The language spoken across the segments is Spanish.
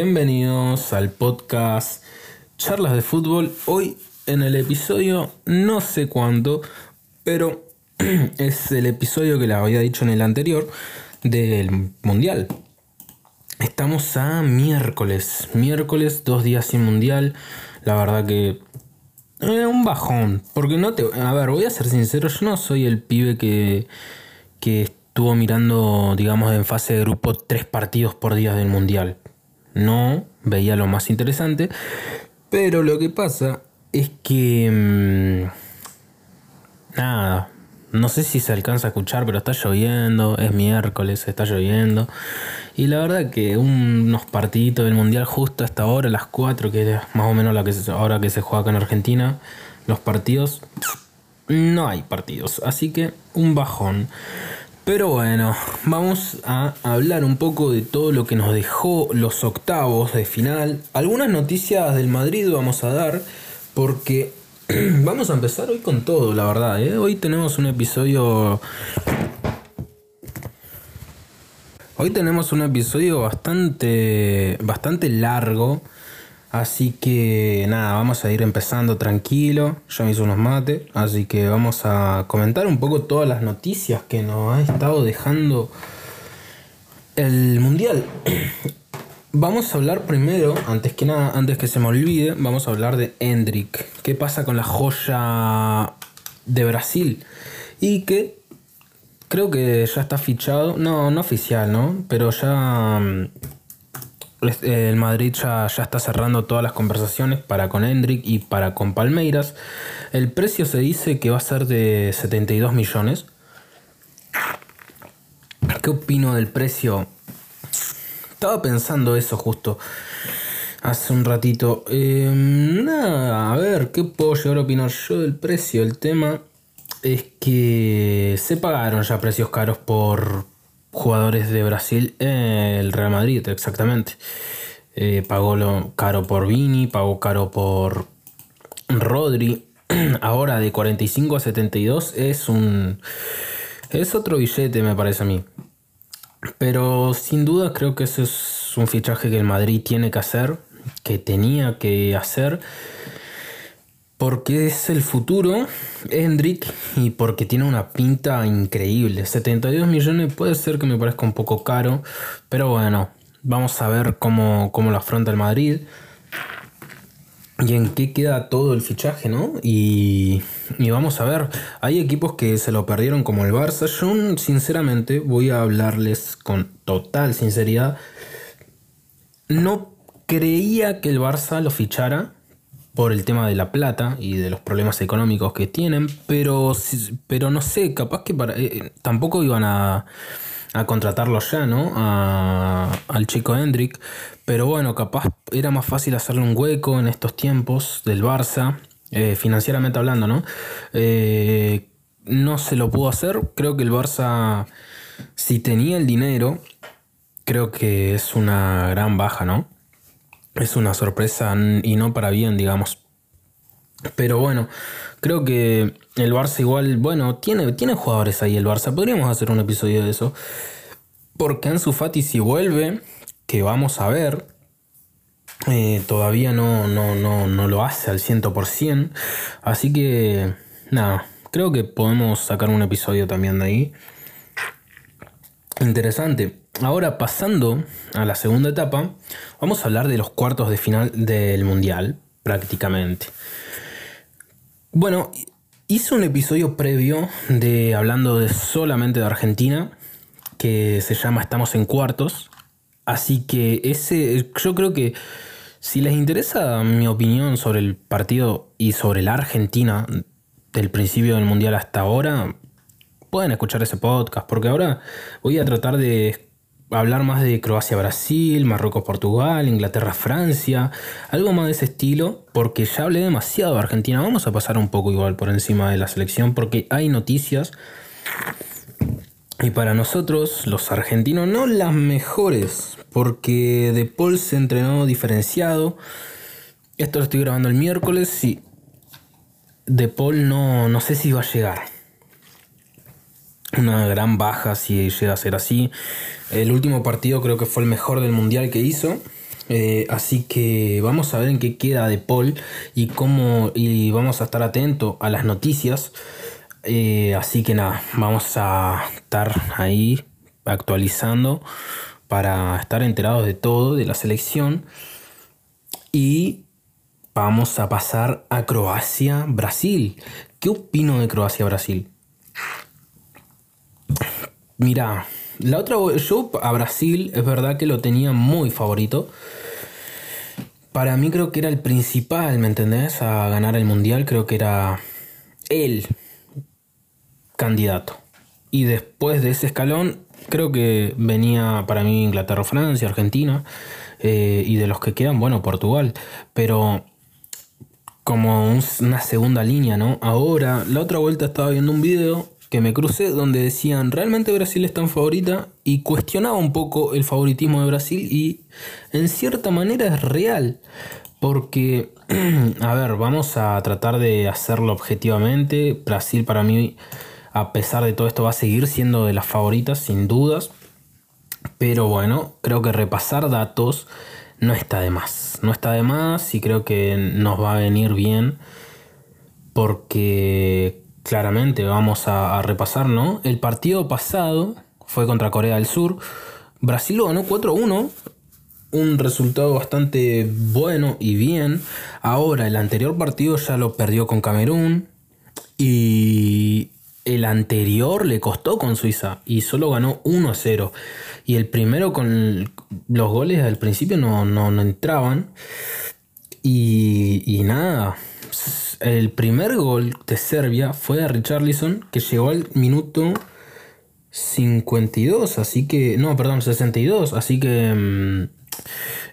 Bienvenidos al podcast Charlas de Fútbol. Hoy en el episodio no sé cuándo, pero es el episodio que les había dicho en el anterior del Mundial. Estamos a miércoles, miércoles, dos días sin Mundial. La verdad que eh, un bajón, porque no te... A ver, voy a ser sincero, yo no soy el pibe que, que estuvo mirando, digamos, en fase de grupo tres partidos por día del Mundial no veía lo más interesante. Pero lo que pasa es que... Mm, nada, no sé si se alcanza a escuchar, pero está lloviendo, es miércoles, está lloviendo. Y la verdad que unos partiditos del Mundial justo hasta ahora, las 4, que es más o menos la que ahora que se juega acá en Argentina, los partidos, no hay partidos. Así que un bajón. Pero bueno, vamos a hablar un poco de todo lo que nos dejó los octavos de final. Algunas noticias del Madrid vamos a dar porque vamos a empezar hoy con todo, la verdad. ¿eh? Hoy tenemos un episodio... Hoy tenemos un episodio bastante, bastante largo. Así que nada, vamos a ir empezando tranquilo. Ya me hizo unos mates. Así que vamos a comentar un poco todas las noticias que nos ha estado dejando el mundial. Vamos a hablar primero, antes que nada, antes que se me olvide, vamos a hablar de Hendrik. ¿Qué pasa con la joya de Brasil? Y que creo que ya está fichado, no, no oficial, ¿no? Pero ya mm, el Madrid ya, está cerrando todas las conversaciones para con Hendrik y para con Palmeiras. El precio se dice que va a ser de 72 millones. ¿Qué opino del precio? Estaba pensando eso justo hace un ratito. Em, nada, a ver, ¿qué puedo llegar a opinar yo del precio? El tema es que se pagaron ya precios caros por, jugadores de Brasil, el Real Madrid, exactamente. Eh, pagó lo caro por Vini, pagó caro por Rodri. Ahora de 45 a 72 es un. Es otro billete, me parece a mí. Pero sin duda creo que ese es un fichaje que el Madrid tiene que hacer, que tenía que hacer porque es el futuro, Hendrik, y porque tiene una pinta increíble. 72 millones puede ser que me parezca un poco caro, pero bueno, vamos a ver cómo, lo afronta el Madrid y en qué queda todo el fichaje, ¿no? Y, y, vamos a ver, hay equipos que se lo perdieron como el Barça. Yo sinceramente voy a hablarles con total sinceridad. No creía que el Barça lo fichara por el tema de la plata y de los problemas económicos que tienen, pero, pero no sé, capaz que para, eh, tampoco iban a, a contratarlo ya, ¿no? al chico Hendrik, pero bueno, capaz era más fácil hacerle un hueco en estos tiempos del Barça, eh, financieramente hablando, ¿no? Eh, no se lo pudo hacer, creo que el Barça, si tenía el dinero, creo que es una gran baja, ¿no? Es una sorpresa y no para bien, digamos. Pero bueno, creo que el Barça igual, bueno, tiene, tiene jugadores ahí el Barça. Podríamos hacer un episodio de eso. Porque Ansu Fati si vuelve, que vamos a ver, eh, todavía no, no, no, no lo hace al 100%. Así que, nada, creo que podemos sacar un episodio también de ahí. Interesante. Ahora pasando a la segunda etapa, vamos a hablar de los cuartos de final del Mundial, prácticamente. Bueno, hice un episodio previo de hablando de solamente de Argentina, que se llama Estamos en cuartos. Así que ese, yo creo que si les interesa mi opinión sobre el partido y sobre la Argentina del principio del Mundial hasta ahora, pueden escuchar ese podcast, porque ahora voy a tratar de hablar más de Croacia-Brasil, Marruecos-Portugal, Inglaterra-Francia, algo más de ese estilo, porque ya hablé demasiado de Argentina. Vamos a pasar un poco igual por encima de la selección, porque hay noticias. Y para nosotros, los argentinos, no las mejores, porque De Paul se entrenó diferenciado. Esto lo estoy grabando el miércoles y De Paul no, no sé si va a llegar una gran baja si llega a ser así. El último partido creo que fue el mejor del mundial que hizo. Eh, así que vamos a ver en qué queda de Paul y cómo y vamos a estar atentos a las noticias. Eh, así que nada, vamos a estar ahí actualizando para estar enterados de todo, de la selección. Y vamos a pasar a Croacia-Brasil. ¿Qué opino de Croacia-Brasil? Mira, la otra, yo a Brasil es verdad que lo tenía muy favorito. Para mí creo que era el principal, ¿me entendés? A ganar el mundial, creo que era el candidato. Y después de ese escalón, creo que venía para mí Inglaterra, Francia, Argentina. Eh, y de los que quedan, bueno, Portugal. Pero como una segunda línea, ¿no? Ahora, la otra vuelta estaba viendo un video que me crucé donde decían realmente Brasil está en favorita y cuestionaba un poco el favoritismo de Brasil y en cierta manera es real. Porque a ver vamos a tratar de hacerlo objetivamente. Brasil para mí a pesar de todo esto va a seguir siendo de las favoritas sin dudas. Pero bueno creo que repasar datos no está de más. No está de más y creo que nos va a venir bien porque claramente vamos a, repasar, ¿no? El partido pasado fue contra Corea del Sur. Brasil lo ganó 4-1. Un resultado bastante bueno y bien. Ahora, el anterior partido ya lo perdió con Camerún. Y el anterior le costó con Suiza. Y solo ganó 1-0. Y el primero con los goles al principio no, no, no entraban. Y, y nada, el primer gol de Serbia fue de Richarlison, que llegó al minuto 52, así que. No, perdón, 62, así que. Mm,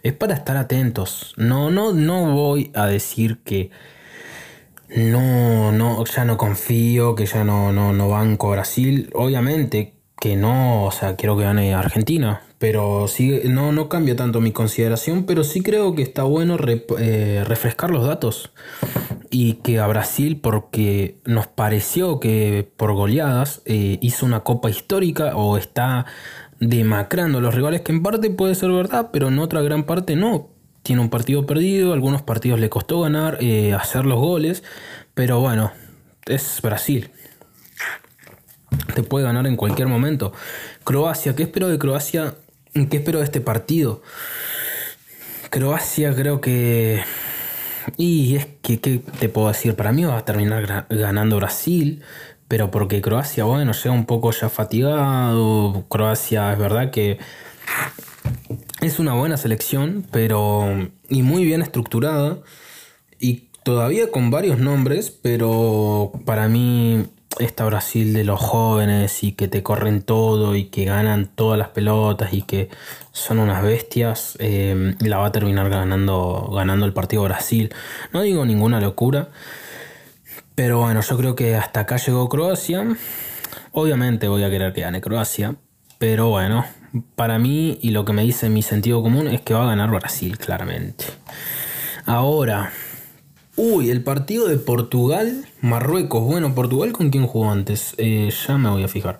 es para estar atentos. No, no, no voy a decir que. No, no, ya no confío, que ya no, no, no banco Brasil. Obviamente que no, o sea, quiero que gane Argentina, pero sí, no, no cambia tanto mi consideración, pero sí creo que está bueno eh, refrescar los datos y que a Brasil, porque nos pareció que por goleadas eh, hizo una copa histórica o está demacrando los rivales, que en parte puede ser verdad, pero en otra gran parte no. Tiene un partido perdido, algunos partidos le costó ganar, eh, hacer los goles, pero bueno, es Brasil. Te puede ganar en cualquier momento. Croacia, ¿qué espero de Croacia? ¿Qué espero de este partido? Croacia creo que y es que, ¿qué te puedo decir? Para mí va a terminar ganando Brasil, pero porque Croacia, bueno, llega un poco ya fatigado. Croacia es verdad que es una buena selección, pero. y muy bien estructurada. Y todavía con varios nombres, pero para mí esta Brasil de los jóvenes y que te corren todo y que ganan todas las pelotas y que son unas bestias, eh, la va a terminar ganando, ganando el partido Brasil. No digo ninguna locura, pero bueno, yo creo que hasta acá llegó Croacia. Obviamente voy a querer que gane Croacia, pero bueno, para mí y lo que me dice mi sentido común es que va a ganar Brasil, claramente. Ahora, Uy, el partido de Portugal, Marruecos. Bueno, Portugal con quién jugó antes. Eh, ya me voy a fijar.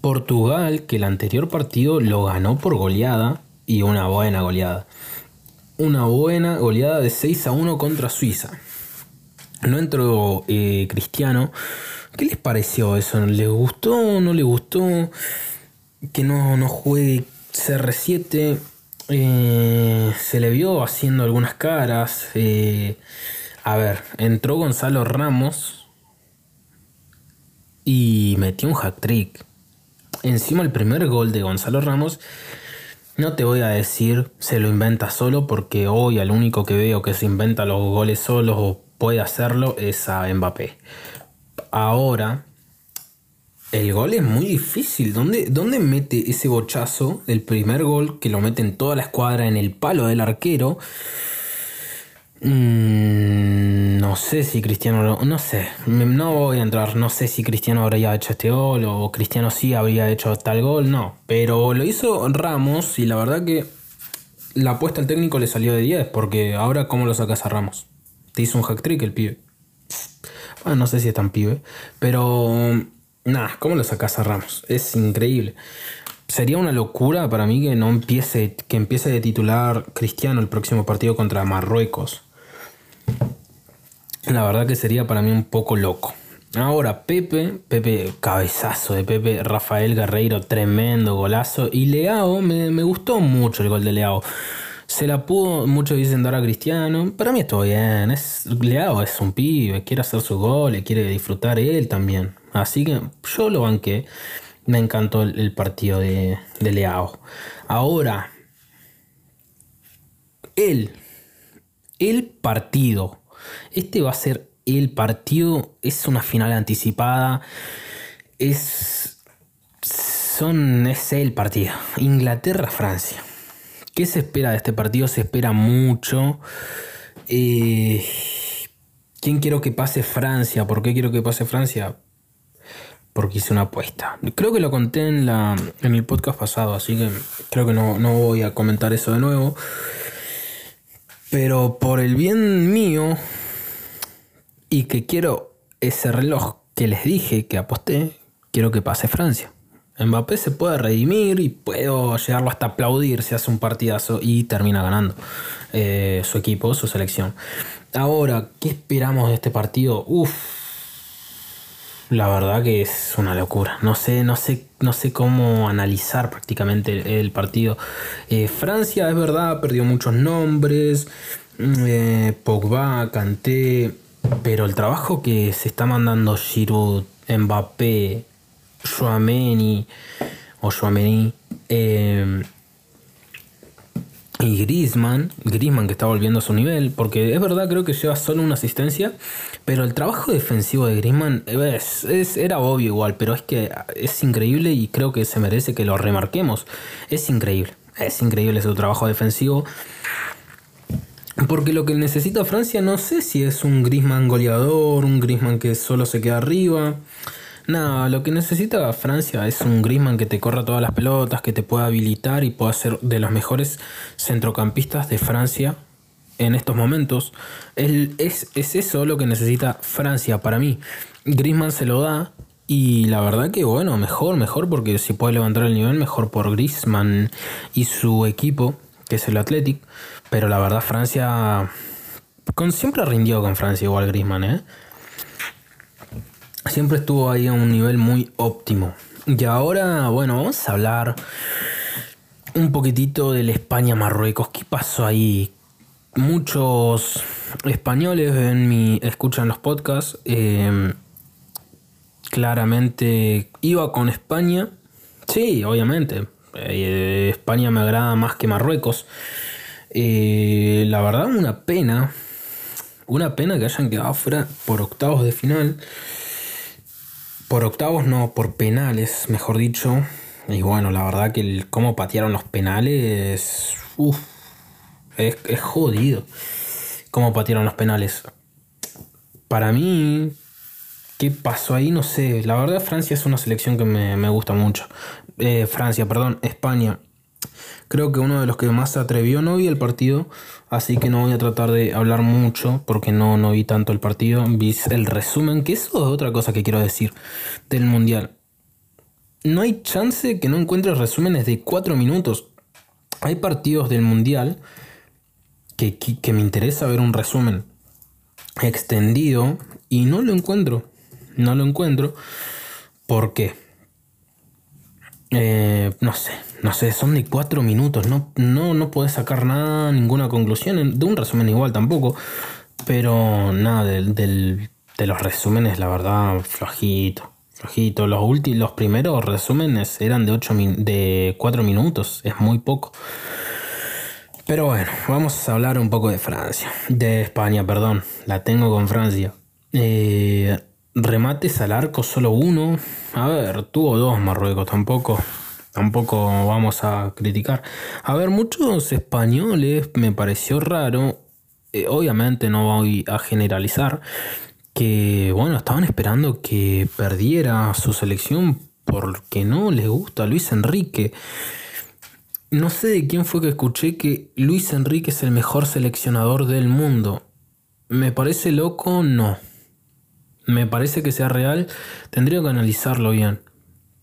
Portugal, que el anterior partido lo ganó por goleada y una buena goleada. Una buena goleada de 6 a 1 contra Suiza. No entró eh, Cristiano. ¿Qué les pareció eso? ¿Les gustó no les gustó? Que no, no juegue CR7. Eh, se le vio haciendo algunas caras. A ver, entró Gonzalo Ramos y metió un hat trick. Encima el primer gol de Gonzalo Ramos, no te voy a decir se lo inventa solo porque hoy al único que veo que se inventa los goles solos o puede hacerlo es a Mbappé. Ahora, el gol es muy difícil. ¿Dónde, ¿Dónde, mete ese bochazo? El primer gol que lo mete en toda la escuadra en el palo del arquero. Mm, no sé si Cristiano, no sé, no voy a entrar, no sé si Cristiano habría hecho este gol o Cristiano sí habría hecho tal gol, no, pero lo hizo Ramos y la verdad que la apuesta al técnico le salió de 10 porque ahora cómo lo sacas a Ramos. Te hizo un hack trick el pibe. Bueno, no sé si es tan pibe, pero nada, ¿cómo lo sacas a Ramos? Es increíble. sería una locura para mí que no empiece, que empiece de titular Cristiano el próximo partido contra Marruecos. La verdad que sería para mí un poco loco. Ahora, Pepe, Pepe, cabezazo de Pepe, Rafael Guerreiro, tremendo golazo. Y Leao, me, gustó mucho el gol de Leao. Se la pudo, muchos dicen dar a Cristiano. Para mí estuvo bien. Es, Leao es un pibe, quiere hacer su gol, quiere disfrutar él también. Así que yo lo banqué. Me encantó el, partido de, de, Leao. Ahora, él, el partido. Este va a ser el partido. Es una final anticipada. Es. Son, es el partido. Inglaterra-Francia. ¿Qué se espera de este partido? Se espera mucho. Eh, ¿Quién quiero que pase Francia? ¿Por qué quiero que pase Francia? Porque hice una apuesta. Creo que lo conté en, la, en el podcast pasado, así que creo que no, no voy a comentar eso de nuevo. Pero por el bien mío y que quiero ese reloj que les dije que aposté, quiero que pase Francia. Mbappé se puede redimir y puedo llegarlo hasta aplaudir si hace un partidazo y termina ganando eh, su equipo, su selección. Ahora, ¿qué esperamos de este partido? Uf, la verdad que es una locura. No sé, no sé, no sé cómo analizar prácticamente el, partido. Eh, Francia, es verdad, perdió muchos nombres. Mm, eh, Pogba, Kanté. Pero el trabajo que se está mandando Giroud, Mbappé, Joameni o Joameni eh, y Griezmann, Griezmann que está volviendo a su nivel, porque es verdad creo que lleva solo una asistencia, pero el trabajo defensivo de Griezmann es, era obvio igual, pero es que es increíble y creo que se merece que lo remarquemos. Es increíble, es increíble su trabajo defensivo. Porque lo que necesita Francia no sé si es un Griezmann goleador, un Griezmann que solo se queda arriba. Nada, lo que necesita Francia es un Griezmann que te corra todas las pelotas, que te pueda habilitar y pueda ser de los mejores centrocampistas de Francia en estos momentos. es, es eso lo que necesita Francia para mí. Griezmann se lo da y la verdad que bueno, mejor, mejor porque si puede levantar el nivel, mejor por Griezmann y su equipo, que es el Athletic. Pero la verdad Francia... Con, siempre rindió con Francia igual Griezmann, ¿eh? Siempre estuvo ahí a un nivel muy óptimo. Y ahora, bueno, vamos a hablar un poquitito del España-Marruecos. ¿Qué pasó ahí? Muchos españoles en mi, escuchan los podcasts. Em, claramente iba con España. Sí, obviamente. Eh, España me agrada más que Marruecos. Eh, la verdad, una pena. Una pena que hayan quedado fuera por octavos de final. Por octavos no, por penales, mejor dicho. Y bueno, la verdad que cómo patearon los penales. Uf, es, jodido. Cómo patearon los penales. Para mí, ¿qué pasó ahí? No sé. La verdad, Francia es una selección que me, gusta mucho. Eh, Francia, perdón, España. Creo que uno de los que más se atrevió, no vi el partido, así que no voy a tratar de hablar mucho porque no, no vi tanto el partido, vi el resumen, que eso es otra cosa que quiero decir del Mundial. No hay chance que no encuentres resúmenes de 4 minutos. Hay partidos del Mundial que, que, me interesa ver un resumen extendido y no lo encuentro. No lo encuentro. ¿Por qué? Eh, no sé, no sé, son de cuatro minutos, no, no, no puedes sacar nada, ninguna conclusión, de un resumen igual tampoco, pero nada, de los resúmenes, la verdad, flojito, flojito. Los, últimos, los primeros resúmenes eran de, ocho de 4 minutos, es muy poco. Pero bueno, vamos a hablar un poco de Francia, de España, perdón, la tengo con Francia. Eh, remates al arco solo uno. A ver, tuvo dos Marruecos, tampoco. Tampoco vamos a criticar. A ver, muchos españoles me pareció raro. Eh, obviamente no voy a generalizar. Que bueno, estaban esperando que perdiera su selección porque no les gusta Luis Enrique. No sé de quién fue que escuché que Luis Enrique es el mejor seleccionador del mundo. ¿Me parece loco? No me parece que sea real, tendría que analizarlo bien.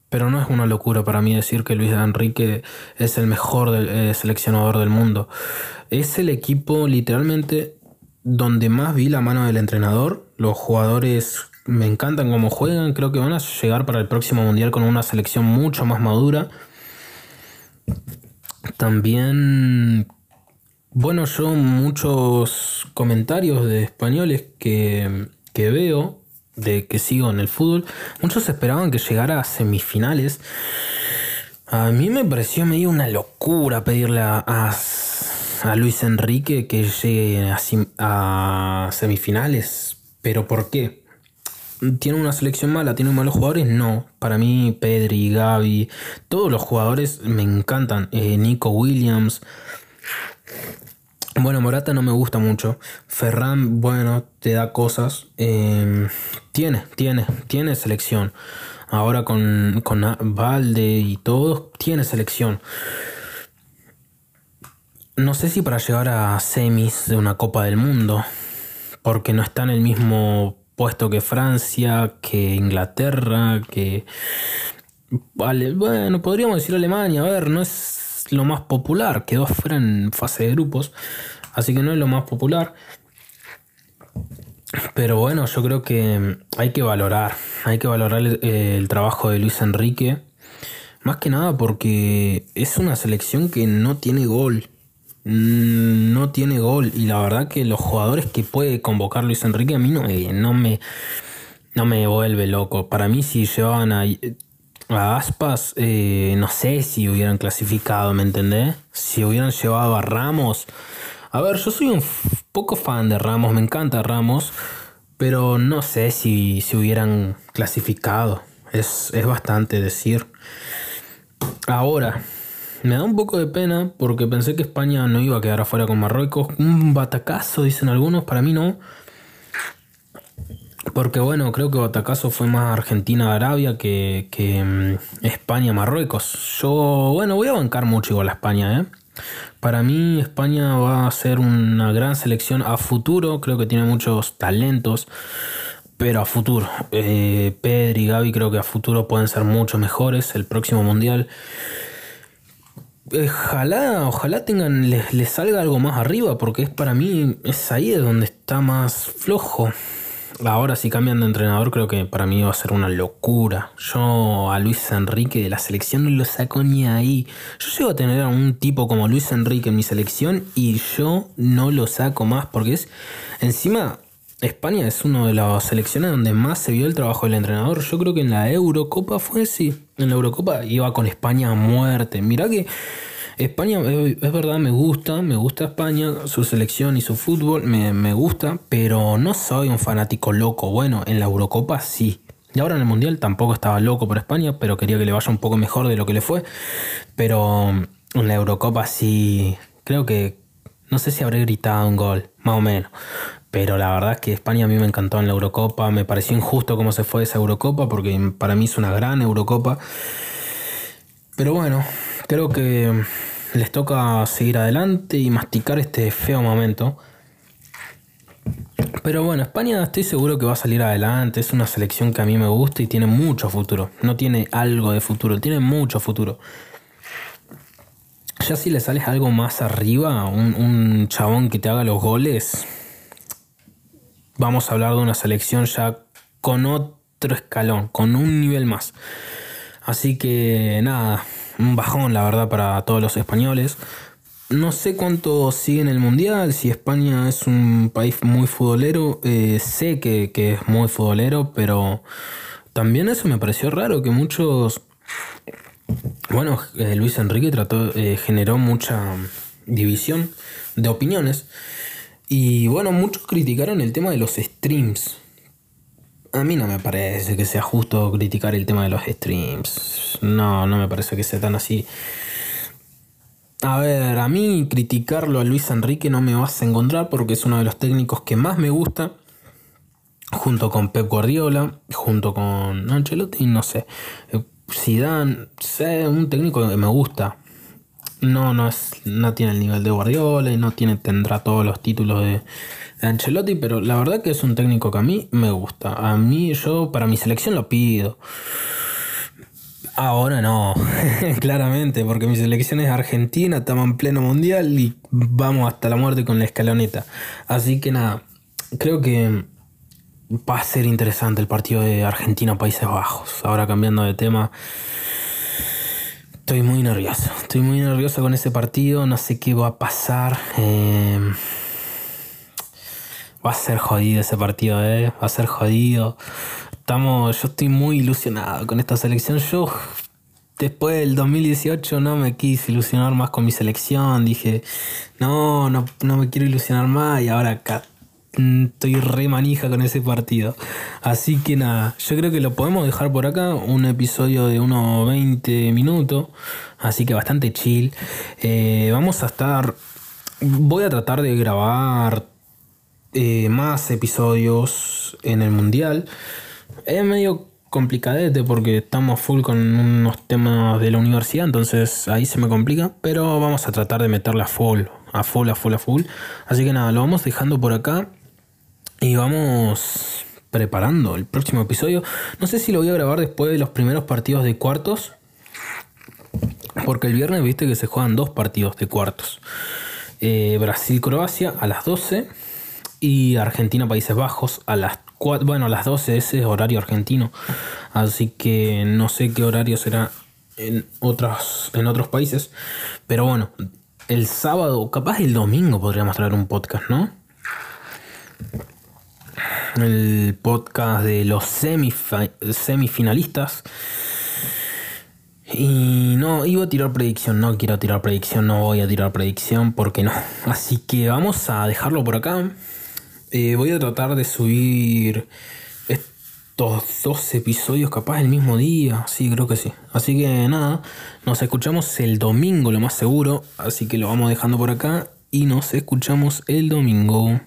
pero no es una locura para mí decir que Luis Enrique es el mejor eh, seleccionador del mundo. Es el equipo literalmente donde más vi la mano del entrenador. Los jugadores me encantan cómo juegan. Creo que van a llegar para el próximo mundial con una selección mucho más madura. También, bueno, yo muchos comentarios de españoles que, que veo de que sigo en el fútbol, muchos esperaban que llegara a semifinales. A mí me pareció medio una locura pedirle a, a, Luis Enrique que llegue a, semifinales. ¿Pero por qué? ¿Tiene una selección mala? ¿Tiene malos jugadores? No. Para mí, Pedri, Gaby, todos los jugadores me encantan. Eh, Nico Williams. Bueno, Morata no me gusta mucho. Ferran, bueno, te da cosas. Em, tiene, tiene, tiene selección. Ahora con, con Valde y todo, tiene selección. No sé si para llegar a semis de una Copa del Mundo, porque no está en el mismo puesto que Francia, que Inglaterra, que... Vale, bueno, podríamos decir Alemania, a ver, no es lo más popular, quedó fuera en fase de grupos, así que no es lo más popular. Pero bueno, yo creo que hay que valorar, hay que valorar el, trabajo de Luis Enrique, más que nada porque es una selección que no tiene gol, no tiene gol y la verdad que los jugadores que puede convocar Luis Enrique a mí no, no me no me vuelve loco. Para mí si llevaban a a Aspas, eh, no sé si hubieran clasificado, ¿me entendés? Si hubieran llevado a Ramos. A ver, yo soy un poco fan de Ramos, me encanta Ramos, pero no sé si, si hubieran clasificado. Es, es bastante decir. Ahora, me da un poco de pena porque pensé que España no iba a quedar afuera con Marruecos. Un batacazo, dicen algunos, para mí no. Porque bueno, creo que Batacazo fue más Argentina-Arabia que, mm, España-Marruecos. Yo, bueno, voy a bancar mucho igual a España, ¿eh? Para mí España va a ser una gran selección a futuro, creo que tiene muchos talentos, pero a futuro. Eh, Pedri y Gaby creo que a futuro pueden ser mucho mejores el próximo mundial. Ojalá, ojalá tengan, les, les salga algo más arriba, porque es para mí, es ahí de donde está más flojo. Ahora si cambian de entrenador creo que para mí va a ser una locura. Yo a Luis Enrique de la selección no lo saco ni ahí. Yo llego a tener a un tipo como Luis Enrique en mi selección y yo no lo saco más porque es encima España es una de las selecciones donde más se vio el trabajo del entrenador. Yo creo que en la Eurocopa fue sí. En la Eurocopa iba con España a muerte. Mirá que España, es verdad, me gusta, me gusta España, su selección y su fútbol, me, gusta, pero no soy un fanático loco. Bueno, en la Eurocopa sí. Y ahora en el Mundial tampoco estaba loco por España, pero quería que le vaya un poco mejor de lo que le fue. Pero en la Eurocopa sí, creo que, no sé si habré gritado un gol, más o menos. Pero la verdad es que España a mí me encantó en la Eurocopa. Me pareció injusto cómo se fue esa Eurocopa, porque para mí es una gran Eurocopa. Pero bueno, creo que les toca seguir adelante y masticar este feo momento. Pero bueno, España estoy seguro que va a salir adelante. Es una selección que a mí me gusta y tiene mucho futuro. No tiene algo de futuro, tiene mucho futuro. Ya si le sales algo más arriba, un, un chabón que te haga los goles, vamos a hablar de una selección ya con otro escalón, con un nivel más. Así que nada, un bajón, la verdad, para todos los españoles. No sé cuánto sigue en el Mundial, si España es un país muy futbolero, eh, sé que, es muy futbolero, pero también eso me pareció raro, que muchos... Bueno, eh, Luis Enrique trató, eh, generó mucha división de opiniones y bueno, muchos criticaron el tema de los streams. A mí no me parece que sea justo criticar el tema de los streams. No, no me parece que sea tan así. A ver, a mí criticarlo a Luis Enrique no me vas a encontrar porque es uno de los técnicos que más me gusta. Junto con Pep Guardiola, junto con Ancelotti, no sé. Zidane, sé, un técnico que me gusta. No, no es, no tiene el nivel de Guardiola y no tiene, tendrá todos los títulos de, Ancelotti, pero la verdad que es un técnico que a mí me gusta. A mí, yo, para mi selección lo pido. Ahora no, claramente, porque mi selección es Argentina, estamos en pleno mundial y vamos hasta la muerte con la escaloneta. Así que nada, creo que va a ser interesante el partido de Argentina-Países Bajos. Ahora cambiando de tema, estoy muy nervioso, estoy muy nervioso con ese partido, no sé qué va a pasar. Eh, va a ser jodido ese partido, eh, va a ser jodido estamos, yo estoy muy ilusionado con esta selección. Yo después del 2018 no me quise ilusionar más con mi selección. Dije, no, no, no me quiero ilusionar más y ahora acá estoy re manija con ese partido. Así que nada, yo creo que lo podemos dejar por acá. Un episodio de unos 20 minutos. Así que bastante chill. Eh, vamos a estar... Voy a tratar de grabar eh, más episodios en el mundial. Es medio complicadete porque estamos full con unos temas de la universidad, entonces ahí se me complica, pero vamos a tratar de meterla full, a full, a full, a full. Así que nada, lo vamos dejando por acá y vamos preparando el próximo episodio. No sé si lo voy a grabar después de los primeros partidos de cuartos, porque el viernes viste que se juegan dos partidos de cuartos. Eh, Brasil-Croacia a las 12 y Argentina-Países Bajos a las bueno, a las 12 ese es horario argentino. Así que no sé qué horario será en otros, en otros países. Pero bueno, el sábado, capaz el domingo podríamos traer un podcast, ¿no? El podcast de los semifinalistas. Y no, iba a tirar predicción, no quiero tirar predicción, no voy a tirar predicción porque no. Así que vamos a dejarlo por acá. Eh, voy a tratar de subir estos dos episodios capaz el mismo día. Sí, creo que sí. Así que nada, nos escuchamos el domingo lo más seguro. Así que lo vamos dejando por acá y nos escuchamos el domingo.